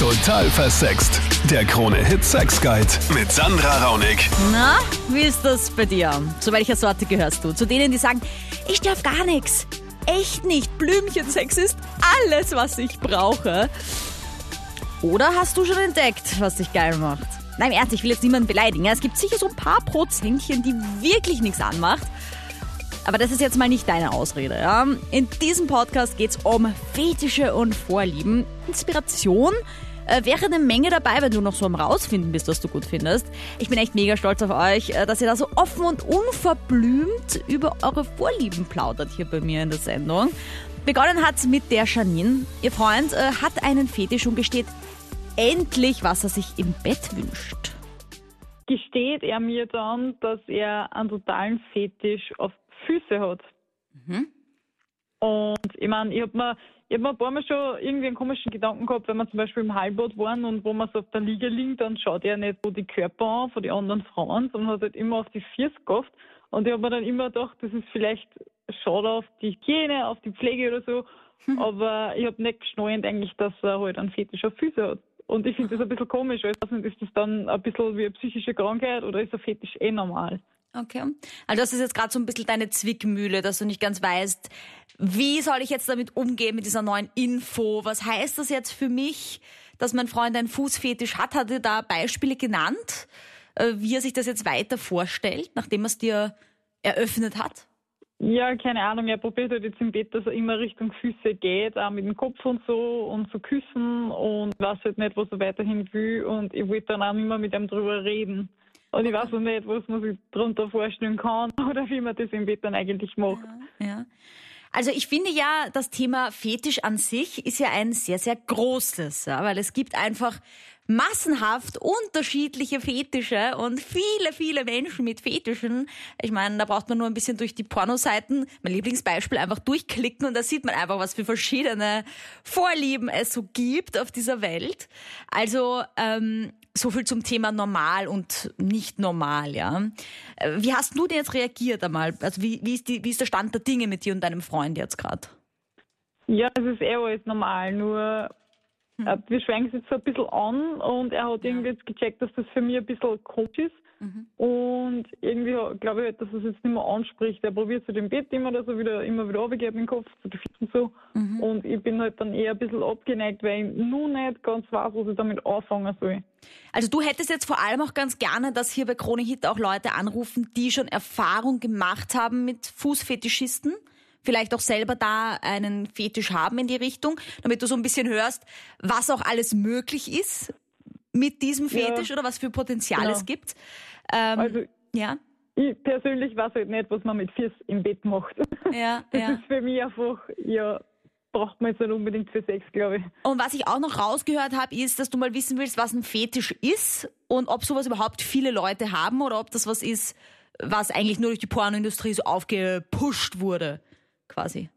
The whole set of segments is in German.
Total versext. Der Krone-Hit Sex Guide mit Sandra Raunig. Na, wie ist das bei dir? Zu welcher Sorte gehörst du? Zu denen, die sagen, ich darf gar nichts. Echt nicht. Blümchensex ist alles, was ich brauche. Oder hast du schon entdeckt, was dich geil macht? Nein, im ernst, ich will jetzt niemanden beleidigen. Es gibt sicher so ein paar Prozentchen, die wirklich nichts anmacht. Aber das ist jetzt mal nicht deine Ausrede. Ja? In diesem Podcast geht es um Fetische und Vorlieben. Inspiration äh, wäre eine Menge dabei, wenn du noch so am Rausfinden bist, was du gut findest. Ich bin echt mega stolz auf euch, äh, dass ihr da so offen und unverblümt über eure Vorlieben plaudert hier bei mir in der Sendung. Begonnen hat mit der Janine. Ihr Freund äh, hat einen Fetisch und gesteht endlich, was er sich im Bett wünscht. gesteht er mir dann, dass er einen totalen Fetisch auf Füße hat. Mhm. Und ich meine, ich habe mir, ich hab mir ein paar Mal schon irgendwie einen komischen Gedanken gehabt, wenn wir zum Beispiel im Heilbad waren und wo man so auf der Liege liegt, dann schaut er nicht so die Körper an von den anderen Frauen, sondern hat halt immer auf die Füße gehofft. Und ich habe mir dann immer gedacht, das ist vielleicht schade auf die Hygiene, auf die Pflege oder so. Aber ich habe nicht geschnallt eigentlich, dass er halt einen Fetisch auf Füße hat. Und ich finde das ein bisschen komisch. Ich weiß nicht, ist das dann ein bisschen wie eine psychische Krankheit oder ist ein Fetisch eh normal? Okay. Also das ist jetzt gerade so ein bisschen deine Zwickmühle, dass du nicht ganz weißt, wie soll ich jetzt damit umgehen mit dieser neuen Info? Was heißt das jetzt für mich, dass mein Freund einen Fußfetisch hat? Hat er da Beispiele genannt, äh, wie er sich das jetzt weiter vorstellt, nachdem er es dir eröffnet hat? Ja, keine Ahnung. Er probiert halt jetzt im Bett, dass er immer Richtung Füße geht, auch mit dem Kopf und so und so küssen und weiß halt nicht, was er weiterhin will. Und ich wollte dann auch immer mit ihm drüber reden. Und ich weiß auch nicht, was man sich darunter vorstellen kann oder wie man das im Bett dann eigentlich macht. Ja. Also ich finde ja, das Thema Fetisch an sich ist ja ein sehr, sehr großes, ja, weil es gibt einfach massenhaft unterschiedliche Fetische und viele, viele Menschen mit Fetischen. Ich meine, da braucht man nur ein bisschen durch die Pornoseiten, mein Lieblingsbeispiel, einfach durchklicken und da sieht man einfach, was für verschiedene Vorlieben es so gibt auf dieser Welt. Also ähm, so viel zum Thema normal und nicht normal, ja. Äh, Wie hast du denn jetzt reagiert einmal? Also wie, wie, ist die, wie ist der Stand der Dinge mit dir und deinem Freund jetzt gerade? Ja, es ist eh alles normal, nur äh, wir schweigen es jetzt so ein bisschen an und er hat irgendwie jetzt gecheckt, dass das für mich ein bisschen komisch ist. Und irgendwie glaube ich halt, dass es jetzt nicht mehr anspricht. Er probiert zu dem Bett immer, dass er wieder, immer wieder runtergeht mit dem Kopf, zu den Füßen so. Und ich bin halt dann eher ein bisschen abgeneigt, weil ich nur nicht ganz weiß, was ich damit anfangen soll. Also du hättest jetzt vor allem auch ganz gerne, dass hier bei Krone Hit auch Leute anrufen, die schon Erfahrung gemacht haben mit Fußfetischisten. Vielleicht auch selber da einen Fetisch haben in die Richtung, damit du so ein bisschen hörst, was auch alles möglich ist mit diesem Ja. Fetisch oder was für Potenzial Genau. es gibt. Ähm, Also ja, ich persönlich weiß halt nicht, was man mit Füßen im Bett macht. ja, Das ja. ist für mich einfach, ja, braucht man jetzt nicht unbedingt für Sex, glaube ich. Und was ich auch noch rausgehört habe, ist, dass du mal wissen willst, was ein Fetisch ist und ob sowas überhaupt viele Leute haben oder ob das was ist, was eigentlich nur durch die Pornoindustrie so aufgepusht wurde, quasi.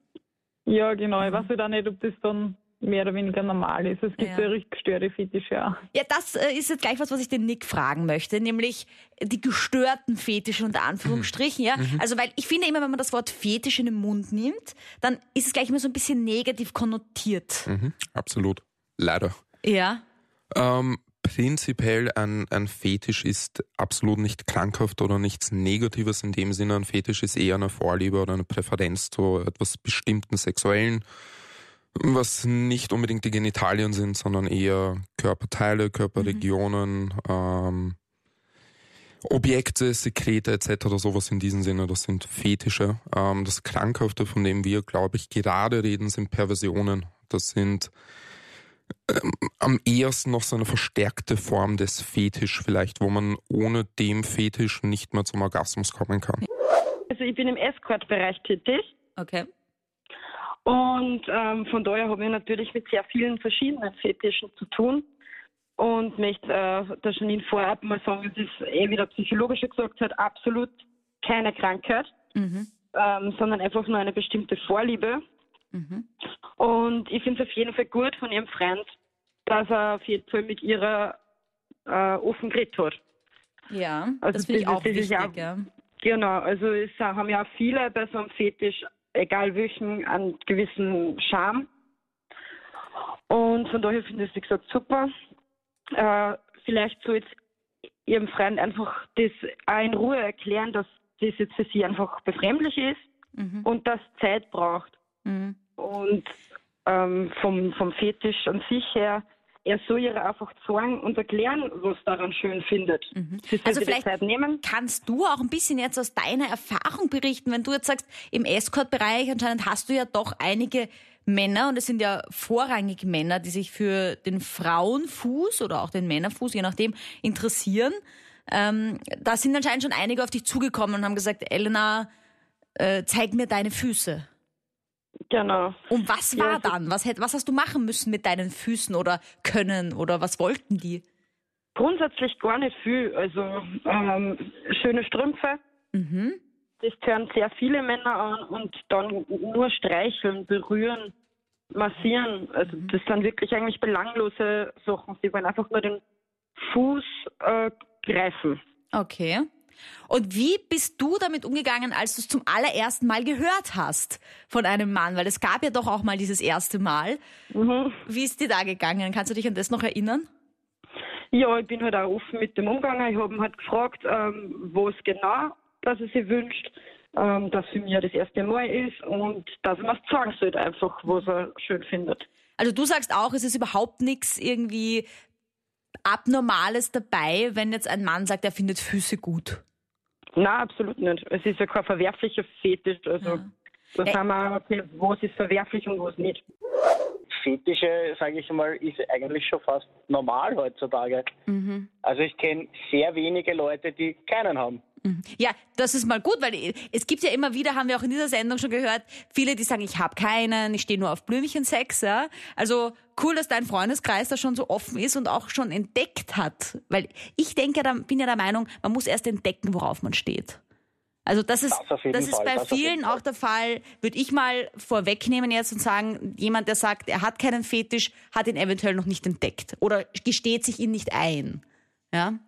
Ja, genau. Ich weiß halt auch nicht, ob das dann mehr oder weniger normal ist. Es gibt Ja. ja, richtig gestörte Fetische auch. Ja, das äh, ist jetzt gleich was, was ich den Nick fragen möchte, nämlich die gestörten Fetische unter Anführungsstrichen, ja. Also, weil ich finde immer, wenn man das Wort Fetisch in den Mund nimmt, dann ist es gleich immer so ein bisschen negativ konnotiert. Mhm, absolut. Leider. Ja. Ähm, prinzipiell ein, ein Fetisch ist absolut nicht krankhaft oder nichts Negatives in dem Sinne. Ein Fetisch ist eher eine Vorliebe oder eine Präferenz zu etwas bestimmten Sexuellen, was nicht unbedingt die Genitalien sind, sondern eher Körperteile, Körperregionen, ähm, Objekte, Sekrete etc. sowas in diesem Sinne, das sind Fetische. Ähm, das Krankhafte, von dem wir, glaube ich, gerade reden, sind Perversionen. Das sind ähm, am ehesten noch so eine verstärkte Form des Fetisch vielleicht, wo man ohne dem Fetisch nicht mehr zum Orgasmus kommen kann. Also ich bin im Escort-Bereich tätig Okay. Und ähm, von daher habe ich natürlich mit sehr vielen verschiedenen Fetischen zu tun und möchte äh, der Janine vorab mal sagen, es ist, eh wie der Psychologische gesagt hat, absolut keine Krankheit, Mhm. ähm, sondern einfach nur eine bestimmte Vorliebe. Mhm. Und ich finde es auf jeden Fall gut von ihrem Freund, dass er auf jeden Fall mit ihrer äh, offen geredet hat. Ja, Also das finde ich auch wichtig, ja- ja. Genau, also es haben ja viele bei so einem Fetisch, egal welchen, einen gewissen Charme. Und von daher finde ich es, wie gesagt, super. Äh, vielleicht soll jetzt Ihrem Freund einfach das auch in Ruhe erklären, dass das jetzt für Sie einfach befremdlich ist und das Zeit braucht. Mhm. Und ähm, vom, vom Fetisch an sich her, er soll ihr einfach sagen und erklären, was daran schön findet. Soll Also vielleicht kannst du auch ein bisschen jetzt aus deiner Erfahrung berichten, wenn du jetzt sagst, im Escort-Bereich anscheinend hast du ja doch einige Männer und es sind ja vorrangig Männer, die sich für den Frauenfuß oder auch den Männerfuß, je nachdem, interessieren. Ähm, da sind anscheinend schon einige auf dich zugekommen und haben gesagt, Elena, äh, zeig mir deine Füße. Genau. Und was Ja, war also- dann? Was, hätt, was hast du machen müssen mit deinen Füßen oder können oder was wollten die? Grundsätzlich gar nicht viel. Also ähm, schöne Strümpfe. Mhm. Das hören sehr viele Männer an und dann nur streicheln, berühren, massieren. Also das sind wirklich eigentlich belanglose Sachen. Sie wollen einfach nur den Fuß äh, greifen. Okay. Und wie bist du damit umgegangen, als du es zum allerersten Mal gehört hast von einem Mann? Weil es gab ja doch auch mal dieses erste Mal. Wie ist dir da gegangen? Kannst du dich an das noch erinnern? Ja, ich bin halt auch offen mit dem umgegangen. Ich habe ihn halt gefragt, ähm, was genau, dass er sich wünscht, ähm, dass für mich das erste Mal ist und dass er mir sagen sollte einfach, was er schön findet. Also du sagst auch, es ist überhaupt nichts irgendwie Abnormales dabei, wenn jetzt ein Mann sagt, er findet Füße gut. Nein, absolut nicht. Es ist ja kein verwerflicher Fetisch. Also da Ä- sagen wir, okay, was ist verwerflich und was nicht. Fetische, sage ich mal, ist eigentlich schon fast normal heutzutage. Also ich kenne sehr wenige Leute, die keinen haben. Ja, das ist mal gut, weil es gibt ja immer wieder, haben wir auch in dieser Sendung schon gehört, viele, die sagen, ich habe keinen, ich stehe nur auf Blümchensex. Ja? Also cool, dass dein Freundeskreis da schon so offen ist und auch schon entdeckt hat. Weil ich denke, da bin ja der Meinung, man muss erst entdecken, worauf man steht. Also das ist, Das das ist Fall, bei das vielen auch der Fall, würde ich mal vorwegnehmen jetzt und sagen, jemand, der sagt, er hat keinen Fetisch, hat ihn eventuell noch nicht entdeckt oder gesteht sich ihn nicht ein. Ja?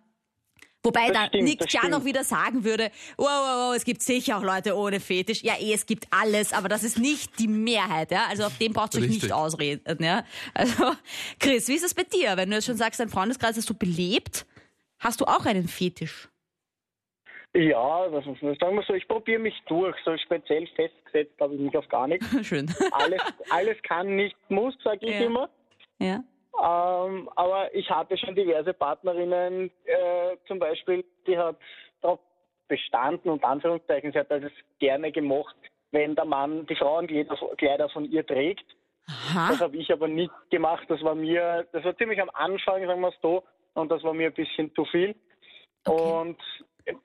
Wobei Das da stimmt, Nick ja noch wieder sagen würde, wow, wow, wow, es gibt sicher auch Leute ohne Fetisch. Ja, eh, es gibt alles, aber das ist nicht die Mehrheit, ja. Also auf dem braucht ihr euch nicht ausreden, ja. Also, Chris, wie ist es bei dir? Wenn du jetzt schon sagst, dein Freundeskreis ist so belebt, hast du auch einen Fetisch? Ja, was muss man sagen? wir So, ich probiere mich durch. So speziell festgesetzt habe ich mich auf gar nichts. Schön. Alles, alles kann, nicht muss, sage ich Ja. immer. ja. Ähm, aber ich hatte schon diverse Partnerinnen, äh, zum Beispiel, die hat darauf bestanden, und Anführungszeichen, sie hat das gerne gemacht, wenn der Mann die Frauenkleider Kleider von ihr trägt. Das Aha. habe ich aber nicht gemacht. Das war mir, das war ziemlich am Anfang, sagen wir es so, und das war mir ein bisschen zu viel. Und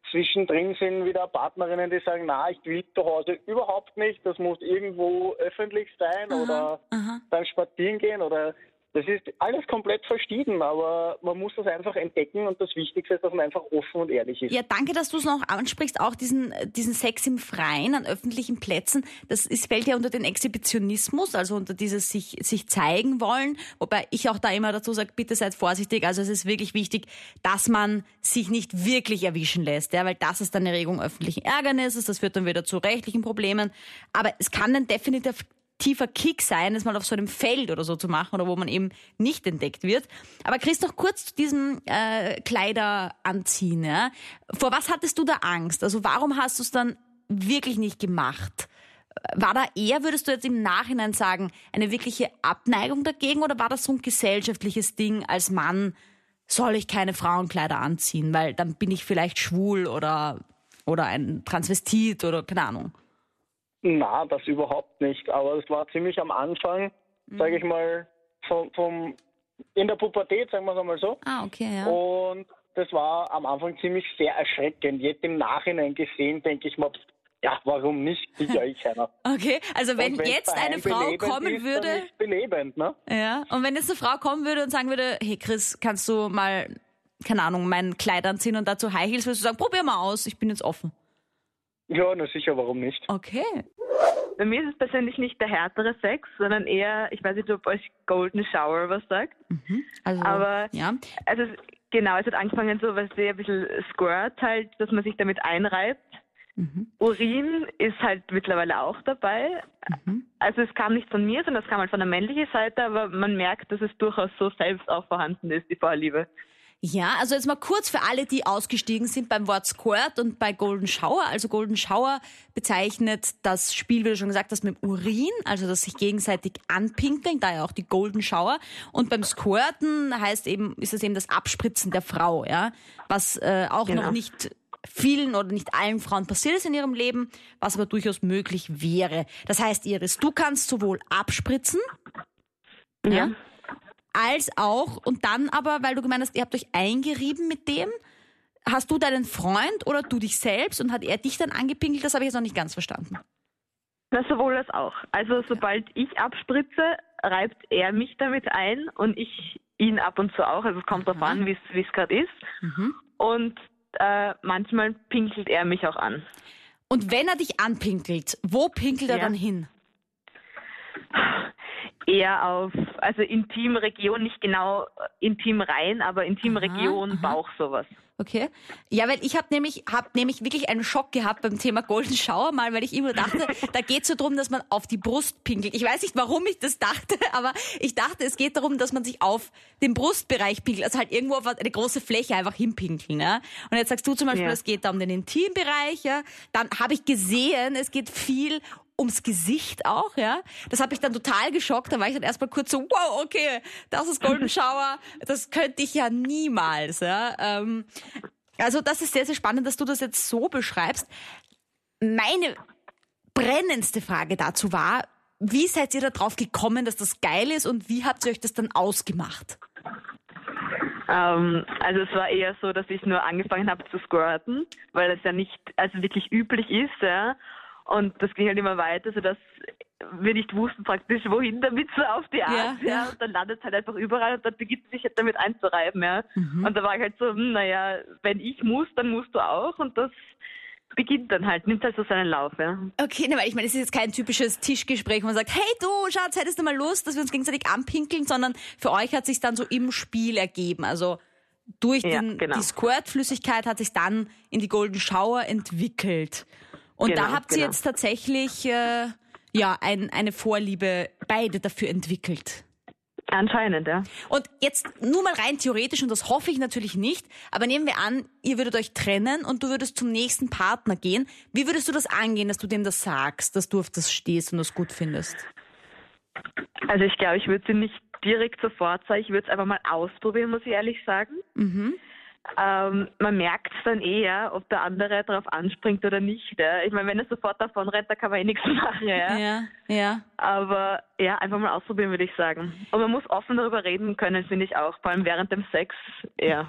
zwischendrin sind wieder Partnerinnen, die sagen, na, ich will zu Hause überhaupt nicht, das muss irgendwo öffentlich sein oder aha. beim Spazieren gehen oder das ist alles komplett verschieden, aber man muss das einfach entdecken und das Wichtigste ist, dass man einfach offen und ehrlich ist. Ja, danke, dass du es noch ansprichst, auch diesen, diesen Sex im Freien an öffentlichen Plätzen. Das ist, fällt ja unter den Exhibitionismus, also unter dieses sich, sich zeigen wollen. Wobei ich auch da immer dazu sage, bitte seid vorsichtig. Also es ist wirklich wichtig, dass man sich nicht wirklich erwischen lässt, ja, weil das ist dann eine Regung öffentlichen Ärgernisses, das führt dann wieder zu rechtlichen Problemen. Aber es kann dann definitiv tiefer Kick sein, es mal auf so einem Feld oder so zu machen oder wo man eben nicht entdeckt wird. Aber Chris, noch kurz zu diesem äh, Kleider anziehen. Ja? Vor was hattest du da Angst? Also warum hast du es dann wirklich nicht gemacht? War da eher, würdest du jetzt im Nachhinein sagen, eine wirkliche Abneigung dagegen oder war das so ein gesellschaftliches Ding als Mann, soll ich keine Frauenkleider anziehen, weil dann bin ich vielleicht schwul oder, oder ein Transvestit oder keine Ahnung. Na, das überhaupt nicht. Aber es war ziemlich am Anfang, sage ich mal, vom, vom in der Pubertät, sagen wir es einmal so. Ah, okay, ja. Und das war am Anfang ziemlich sehr erschreckend. Jetzt im Nachhinein gesehen, denke ich mir, ja, warum nicht? Sicher ich einer. Okay, also wenn jetzt eine Frau kommen ist, würde, Dann ist belebend, ne? ja, und wenn jetzt eine Frau kommen würde und sagen würde, hey Chris, kannst du mal, keine Ahnung, mein Kleid anziehen und dazu High Heels, würdest du sagen, probier mal aus, ich bin jetzt offen. Ja, na sicher, warum nicht? Okay. Bei mir ist es persönlich nicht der härtere Sex, sondern eher, ich weiß nicht, ob euch Golden Shower was sagt. Also, Aber- ja. Also genau, es hat angefangen so, was sehr ein bisschen Squirt halt, dass man sich damit einreibt. Urin ist halt mittlerweile auch dabei. Also es kam nicht von mir, sondern es kam halt von der männlichen Seite, aber man merkt, dass es durchaus so selbst auch vorhanden ist, die Vorliebe. Ja, also jetzt mal kurz für alle, die ausgestiegen sind beim Wort Squirt und bei Golden Shower. Also Golden Shower bezeichnet das Spiel, wie du schon gesagt hast, mit dem Urin, also das sich gegenseitig anpinkeln, daher auch die Golden Shower. Und beim Squirten heißt eben, ist es eben das Abspritzen der Frau, ja, was äh, auch Genau. noch nicht vielen oder nicht allen Frauen passiert ist in ihrem Leben, was aber durchaus möglich wäre. Das heißt, Iris, du kannst sowohl abspritzen, ja, als auch, und dann aber, weil du gemeint hast, ihr habt euch eingerieben mit dem, hast du deinen Freund oder du dich selbst und hat er dich dann angepinkelt? Das habe ich jetzt noch nicht ganz verstanden. Na, sowohl als auch. Also sobald ich abspritze, reibt er mich damit ein und ich ihn ab und zu auch. Also es kommt darauf an, wie es- gerade ist. Mhm. Und äh, manchmal pinkelt er mich auch an. Und wenn er dich anpinkelt, wo pinkelt er Ja. dann hin? Eher auf, also Intimregion, nicht genau intim rein, aber Intimregion, aha. Bauch, sowas. Okay. Ja, weil ich habe nämlich, hab nämlich wirklich einen Schock gehabt beim Thema Golden Shower mal, weil ich immer dachte, da geht es so drum, dass man auf die Brust pinkelt. Ich weiß nicht, warum ich das dachte, aber ich dachte, es geht darum, dass man sich auf den Brustbereich pinkelt, also halt irgendwo auf eine große Fläche einfach hinpinkeln. Ja? Und jetzt sagst du zum Beispiel, Ja. es geht da um den Intimbereich. Ja? Dann habe ich gesehen, es geht viel ums Gesicht auch, ja. Das hat mich dann total geschockt. Da war ich dann erstmal kurz so, wow, okay, das ist Golden Shower. Das könnte ich ja niemals, ja. Ähm, also das ist sehr, sehr spannend, dass du das jetzt so beschreibst. Meine brennendste Frage dazu war, wie seid ihr da drauf gekommen, dass das geil ist und wie habt ihr euch das dann ausgemacht? Ähm, also es war eher so, dass ich nur angefangen habe zu squirten, weil das ja nicht also wirklich üblich ist, ja. Und das ging halt immer weiter, sodass wir nicht wussten praktisch, wohin damit so auf die Art, Ja, ja. Und dann landet es halt einfach überall und dann beginnt es sich halt damit einzureiben, ja. Und da war ich halt so, hm, naja, wenn ich muss, dann musst du auch und das beginnt dann halt, nimmt halt so seinen Lauf, ja. Okay, ne, weil ich meine, es ist jetzt kein typisches Tischgespräch, wo man sagt, hey du, Schatz, hättest du mal Lust, dass wir uns gegenseitig anpinkeln, sondern für euch hat sich dann so im Spiel ergeben. Also durch Ja, den, genau. die Squirt-Flüssigkeit hat sich dann in die Golden Shower entwickelt. Und da Genau, habt ihr genau. jetzt tatsächlich äh, ja ein, eine Vorliebe beide dafür entwickelt. Anscheinend, ja. Und jetzt nur mal rein theoretisch, und das hoffe ich natürlich nicht, aber nehmen wir an, ihr würdet euch trennen und du würdest zum nächsten Partner gehen. Wie würdest du das angehen, dass du dem das sagst, dass du auf das stehst und das gut findest? Also ich glaube, ich würde sie nicht direkt sofort sagen, ich würde es einfach mal ausprobieren, muss ich ehrlich sagen. Mhm. Ähm, man merkt dann eher, ob der andere darauf anspringt oder nicht. Ja. Ich meine, wenn er sofort davon rennt, da kann man eh nichts machen. Ja. Ja, ja. Aber ja, einfach mal ausprobieren, würde ich sagen. Und man muss offen darüber reden können, finde ich auch. Vor allem während dem Sex. Ja.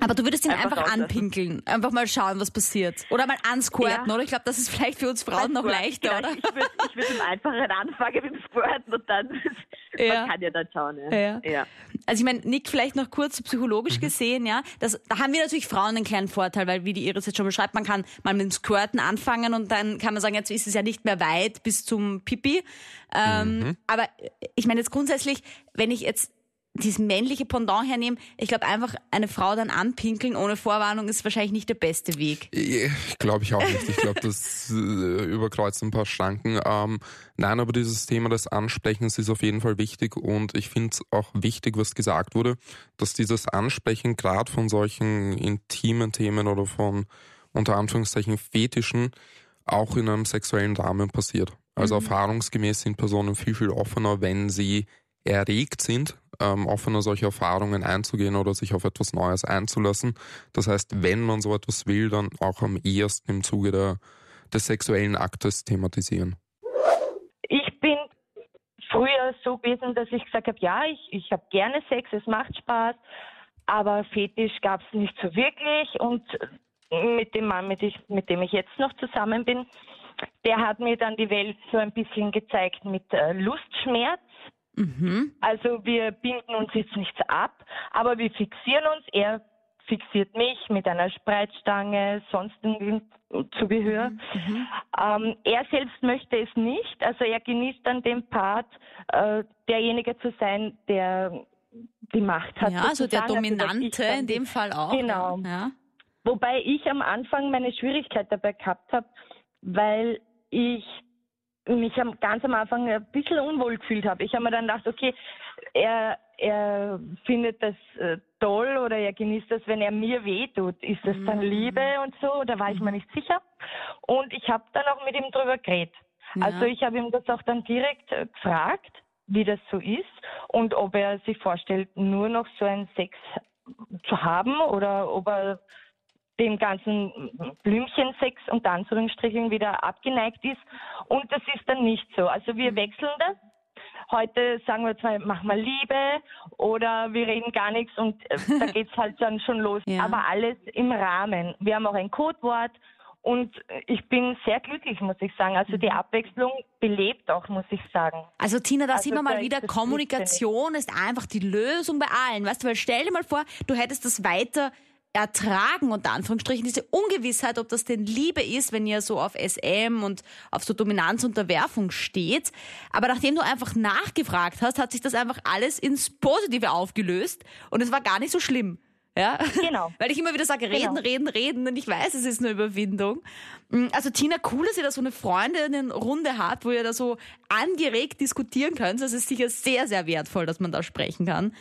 Aber du würdest ihn Einfach einfach, anpinkeln, einfach mal schauen, was passiert. Oder mal ansquirten, Ja. oder? Ich glaube, das ist vielleicht für uns Frauen noch leichter, genau. oder? Ich würde ich würd im Einfachen anfangen mit dem Squirten und dann, Ja. man kann ja dann schauen. Ja. Ja. ja. Also ich meine, Nick, vielleicht noch kurz psychologisch gesehen, ja, das, da haben wir natürlich Frauen einen kleinen Vorteil, weil wie die Iris jetzt schon beschreibt, man kann mal mit dem Squirten anfangen und dann kann man sagen, jetzt ist es ja nicht mehr weit bis zum Pipi. Ähm, Aber ich meine jetzt grundsätzlich, wenn ich jetzt dieses männliche Pendant hernehme, ich glaube einfach eine Frau dann anpinkeln ohne Vorwarnung ist wahrscheinlich nicht der beste Weg. Glaube ich auch nicht. Ich glaube, das äh, überkreuzt ein paar Schranken. Ähm, nein, aber dieses Thema des Ansprechens ist auf jeden Fall wichtig und ich finde es auch wichtig, was gesagt wurde, dass dieses Ansprechen gerade von solchen intimen Themen oder von unter Anführungszeichen Fetischen auch in einem sexuellen Rahmen passiert. Also erfahrungsgemäß sind Personen viel, viel offener, wenn sie erregt sind, ähm, offener solche Erfahrungen einzugehen oder sich auf etwas Neues einzulassen. Das heißt, wenn man so etwas will, dann auch am ehesten im Zuge der, des sexuellen Aktes thematisieren. Ich bin früher so gewesen, dass ich gesagt habe, ja, ich, ich habe gerne Sex, es macht Spaß, aber Fetisch gab es nicht so wirklich und mit dem Mann, mit, ich, mit dem ich jetzt noch zusammen bin, der hat mir dann die Welt so ein bisschen gezeigt mit äh, Lustschmerz. Mhm. Also wir binden uns jetzt nichts ab, aber wir fixieren uns. Er fixiert mich mit einer Spreitstange, sonstigen Zubehör. Ähm, er selbst möchte es nicht. Also er genießt dann den Part, äh, derjenige zu sein, der die Macht hat. Ja, also der also, Dominante dann in dem Fall auch. Genau. Ja. Wobei ich am Anfang meine Schwierigkeit dabei gehabt habe, weil ich mich am, ganz am Anfang ein bisschen unwohl gefühlt habe. Ich habe mir dann gedacht, okay, er, er findet das äh, toll oder er genießt das, wenn er mir wehtut. Ist das dann Mhm. Liebe und so? Da war ich mir nicht sicher. Und ich habe dann auch mit ihm drüber geredet. Ja. Also ich habe ihm das auch dann direkt äh, gefragt, wie das so ist und ob er sich vorstellt, nur noch so einen Sex zu haben oder ob er dem ganzen Blümchensex unter Anführungsstrichen wieder abgeneigt ist. Und das ist dann nicht so. Also wir wechseln das. Heute sagen wir zwar, mach mal Liebe oder wir reden gar nichts und äh, da geht's halt dann schon los. Ja. Aber alles im Rahmen. Wir haben auch ein Codewort und ich bin sehr glücklich, muss ich sagen. Also die Abwechslung belebt auch, muss ich sagen. Also Tina, da Also sieht man mal wieder, Kommunikation ist einfach die Lösung bei allen. Weißt du, weil stell dir mal vor, du hättest das weiter ertragen, unter Anführungsstrichen, diese Ungewissheit, ob das denn Liebe ist, wenn ihr so auf SM und auf so Dominanz und Unterwerfung steht. Aber nachdem du einfach nachgefragt hast, hat sich das einfach alles ins Positive aufgelöst und es war gar nicht so schlimm. Ja? Genau. Weil ich immer wieder sage, reden, Genau. reden, reden und ich weiß, es ist eine Überwindung. Mm, Also Tina, cool, dass ihr da so eine Freundinnenrunde habt, wo ihr da so angeregt diskutieren könnt. Das ist sicher sehr, sehr wertvoll, dass man da sprechen kann.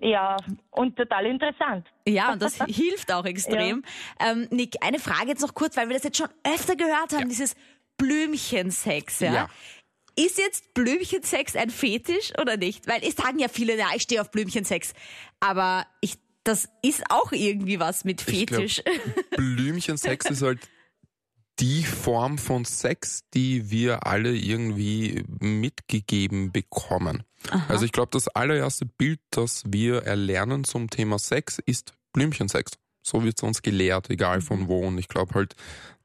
Ja, und total interessant. Ja, und das hilft auch extrem. Ähm, Nick, eine Frage jetzt noch kurz, weil wir das jetzt schon öfter gehört haben, dieses Blümchensex, ja? Ja. Ist jetzt Blümchensex ein Fetisch oder nicht? Weil es sagen ja viele, ja, ich stehe auf Blümchensex. Aber ich, das ist auch irgendwie was mit Ich glaub, Fetisch. Blümchensex ist halt die Form von Sex, die wir alle irgendwie mitgegeben bekommen. Also ich glaube, das allererste Bild, das wir erlernen zum Thema Sex, ist Blümchensex. So wird es uns gelehrt, egal von wo. Und ich glaube halt,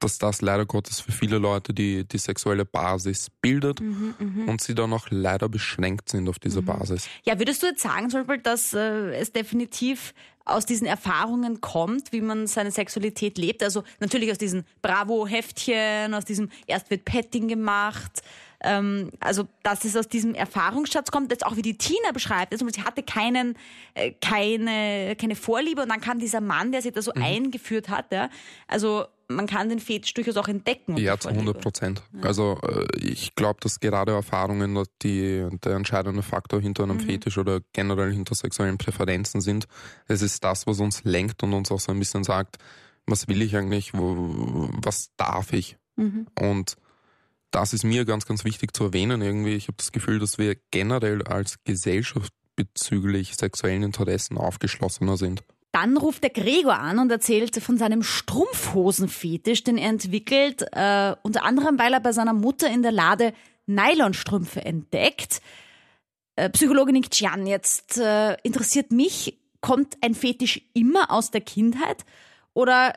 dass das leider Gottes für viele Leute die, die sexuelle Basis bildet und sie dann auch leider beschränkt sind auf dieser Basis. Ja, würdest du jetzt sagen, zum Beispiel, dass äh, es definitiv aus diesen Erfahrungen kommt, wie man seine Sexualität lebt? Also natürlich aus diesen Bravo-Heftchen, aus diesem erst wird Petting gemacht. Ähm, also, dass es aus diesem Erfahrungsschatz kommt, jetzt auch wie die Tina beschreibt. Also, sie hatte keinen, äh, keine, keine Vorliebe und dann kam dieser Mann, der sie da so eingeführt hat. Ja? Also, man kann den Fetisch durchaus auch entdecken. Ja, zu 100 Vorliebe. Prozent. Also äh, ich glaube, dass gerade Erfahrungen die, der entscheidende Faktor hinter einem Fetisch oder generell hinter sexuellen Präferenzen sind. Es ist das, was uns lenkt und uns auch so ein bisschen sagt, was will ich eigentlich, wo, was darf ich? Und das ist mir ganz, ganz wichtig zu erwähnen irgendwie. Ich habe das Gefühl, dass wir generell als Gesellschaft bezüglich sexuellen Interessen aufgeschlossener sind. Dann ruft der Gregor an und erzählt von seinem Strumpfhosenfetisch, den er entwickelt, äh, unter anderem, weil er bei seiner Mutter in der Lade Nylonstrümpfe entdeckt. Äh, Psychologin Jan, jetzt äh, interessiert mich, kommt ein Fetisch immer aus der Kindheit oder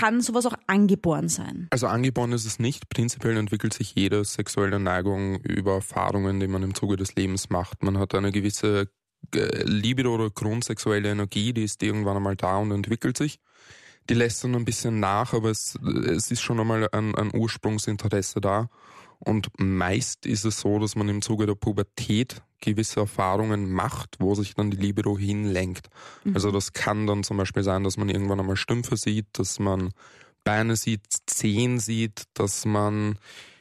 kann sowas auch angeboren sein? Also angeboren ist es nicht. Prinzipiell entwickelt sich jede sexuelle Neigung über Erfahrungen, die man im Zuge des Lebens macht. Man hat eine gewisse äh, Libido oder grundsexuelle Energie, die ist irgendwann einmal da und entwickelt sich. Die lässt dann ein bisschen nach, aber es, es ist schon einmal ein, ein Ursprungsinteresse da. Und meist ist es so, dass man im Zuge der Pubertät gewisse Erfahrungen macht, wo sich dann die Libido hinlenkt. Also das kann dann zum Beispiel sein, dass man irgendwann einmal Stümpfe sieht, dass man Beine sieht, Zehen sieht, dass man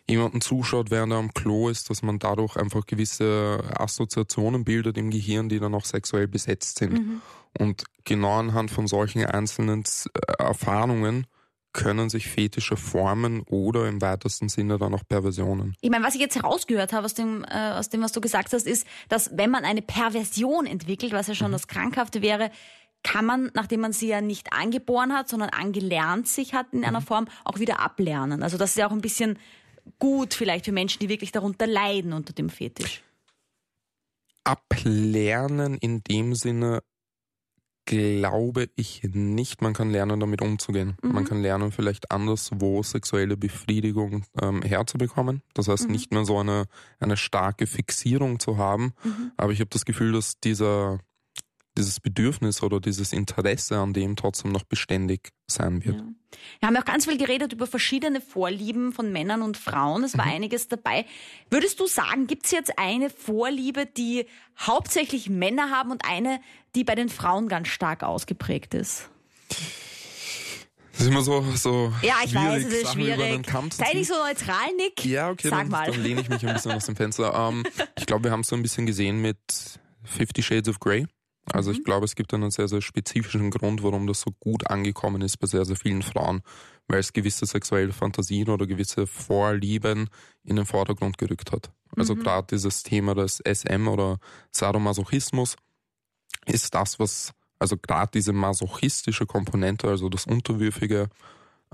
jemanden zuschaut, während er am Klo ist, dass man dadurch einfach gewisse Assoziationen bildet im Gehirn, die dann auch sexuell besetzt sind. Und genau anhand von solchen einzelnen äh, Erfahrungen können sich Fetische formen oder im weitesten Sinne dann auch Perversionen. Ich meine, was ich jetzt herausgehört habe aus dem, äh, aus dem, was du gesagt hast, ist, dass wenn man eine Perversion entwickelt, was ja schon das Krankhafte wäre, kann man, nachdem man sie ja nicht angeboren hat, sondern angelernt sich hat in einer Form, auch wieder ablernen. Also das ist ja auch ein bisschen gut vielleicht für Menschen, die wirklich darunter leiden unter dem Fetisch. Ablernen in dem Sinne glaube ich nicht. Man kann lernen, damit umzugehen. Man kann lernen, vielleicht anderswo sexuelle Befriedigung ähm, herzubekommen. Das heißt, nicht mehr so eine, eine starke Fixierung zu haben. Aber ich habe das Gefühl, dass dieser, dieses Bedürfnis oder dieses Interesse an dem trotzdem noch beständig sein wird. Ja. Wir haben ja auch ganz viel geredet über verschiedene Vorlieben von Männern und Frauen. Es war einiges dabei. Würdest du sagen, gibt es jetzt eine Vorliebe, die hauptsächlich Männer haben und eine, die bei den Frauen ganz stark ausgeprägt ist? ist immer so, so Ja, ich weiß, schwierig, es ist Sachen schwierig. Sei nicht so neutral, Nick. Ja, okay, Sag dann, mal. dann lehne ich mich ein bisschen aus dem Fenster. Ähm, ich glaube, wir haben es so ein bisschen gesehen mit Fifty Shades of Grey. Also Mhm. ich glaube, es gibt einen sehr, sehr spezifischen Grund, warum das so gut angekommen ist bei sehr, sehr vielen Frauen, weil es gewisse sexuelle Fantasien oder gewisse Vorlieben in den Vordergrund gerückt hat. Also Mhm. gerade dieses Thema des SM oder Sadomasochismus ist das, was, also gerade diese masochistische Komponente, also das Unterwürfige,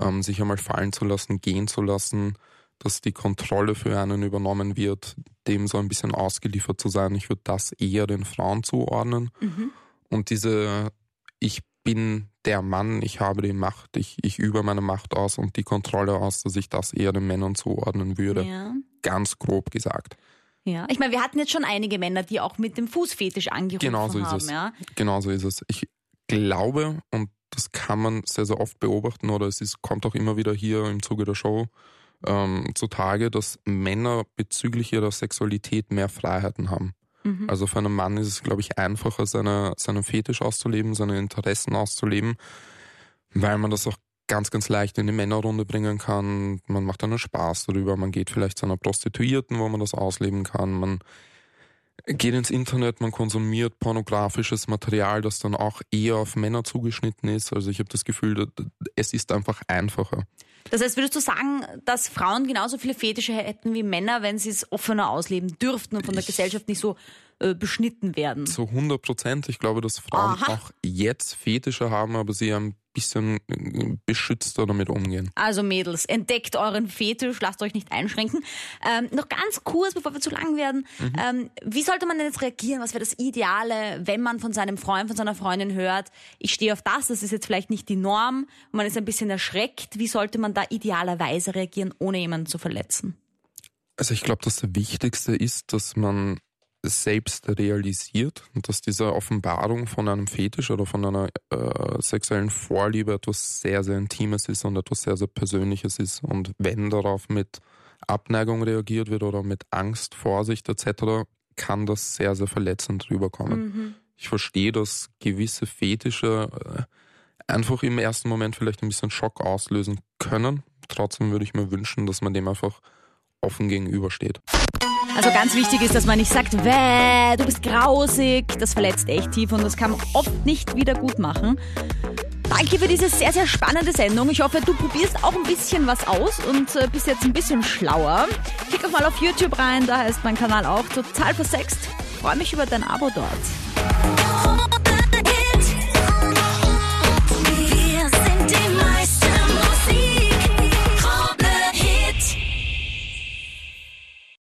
ähm, sich einmal fallen zu lassen, gehen zu lassen, dass die Kontrolle für einen übernommen wird, dem so ein bisschen ausgeliefert zu sein. Ich würde das eher den Frauen zuordnen. Mhm. Und diese, ich bin der Mann, ich habe die Macht, ich, ich übe meine Macht aus und die Kontrolle aus, dass ich das eher den Männern zuordnen würde. Ja. Ganz grob gesagt. Ja, ich meine, wir hatten jetzt schon einige Männer, die auch mit dem Fußfetisch angerufen Genau so ist haben. es. Ja? Genau so ist es. Ich glaube, und das kann man sehr, sehr oft beobachten, oder es ist, kommt auch immer wieder hier im Zuge der Show ähm, zutage, dass Männer bezüglich ihrer Sexualität mehr Freiheiten haben. Mhm. Also für einen Mann ist es, glaube ich, einfacher, seine, seinen Fetisch auszuleben, seine Interessen auszuleben, weil man das auch ganz, ganz leicht in die Männerrunde bringen kann. Man macht einen Spaß darüber, man geht vielleicht zu einer Prostituierten, wo man das ausleben kann. Man geht ins Internet, man konsumiert pornografisches Material, das dann auch eher auf Männer zugeschnitten ist. Also ich habe das Gefühl, es ist einfach einfacher. Das heißt, würdest du sagen, dass Frauen genauso viele Fetische hätten wie Männer, wenn sie es offener ausleben dürften und von der Gesellschaft nicht so äh, beschnitten werden? Zu 100 Prozent. Ich glaube, dass Frauen Aha. auch jetzt Fetische haben, aber sie ein bisschen äh, beschützter damit umgehen. Also Mädels, entdeckt euren Fetisch, lasst euch nicht einschränken. Ähm, noch ganz kurz, bevor wir zu lang werden, Mhm. ähm, wie sollte man denn jetzt reagieren? Was wäre das Ideale, wenn man von seinem Freund, von seiner Freundin hört, ich stehe auf das, das ist jetzt vielleicht nicht die Norm, man ist ein bisschen erschreckt. Wie sollte man da idealerweise reagieren, ohne jemanden zu verletzen? Also ich glaube, das Wichtigste ist, dass man selbst realisiert und dass diese Offenbarung von einem Fetisch oder von einer äh, sexuellen Vorliebe etwas sehr, sehr Intimes ist und etwas sehr, sehr Persönliches ist. Und wenn darauf mit Abneigung reagiert wird oder mit Angst, Vorsicht etc., kann das sehr, sehr verletzend rüberkommen. Ich verstehe, dass gewisse Fetische äh, einfach im ersten Moment vielleicht ein bisschen Schock auslösen können. Trotzdem würde ich mir wünschen, dass man dem einfach offen gegenübersteht. Also ganz wichtig ist, dass man nicht sagt, Wäh, du bist grausig. Das verletzt echt tief und das kann man oft nicht wieder gut machen. Danke für diese sehr, sehr spannende Sendung. Ich hoffe, du probierst auch ein bisschen was aus und äh, bist jetzt ein bisschen schlauer. Klick auch mal auf YouTube rein, da heißt mein Kanal auch total versext. Freue mich über dein Abo dort.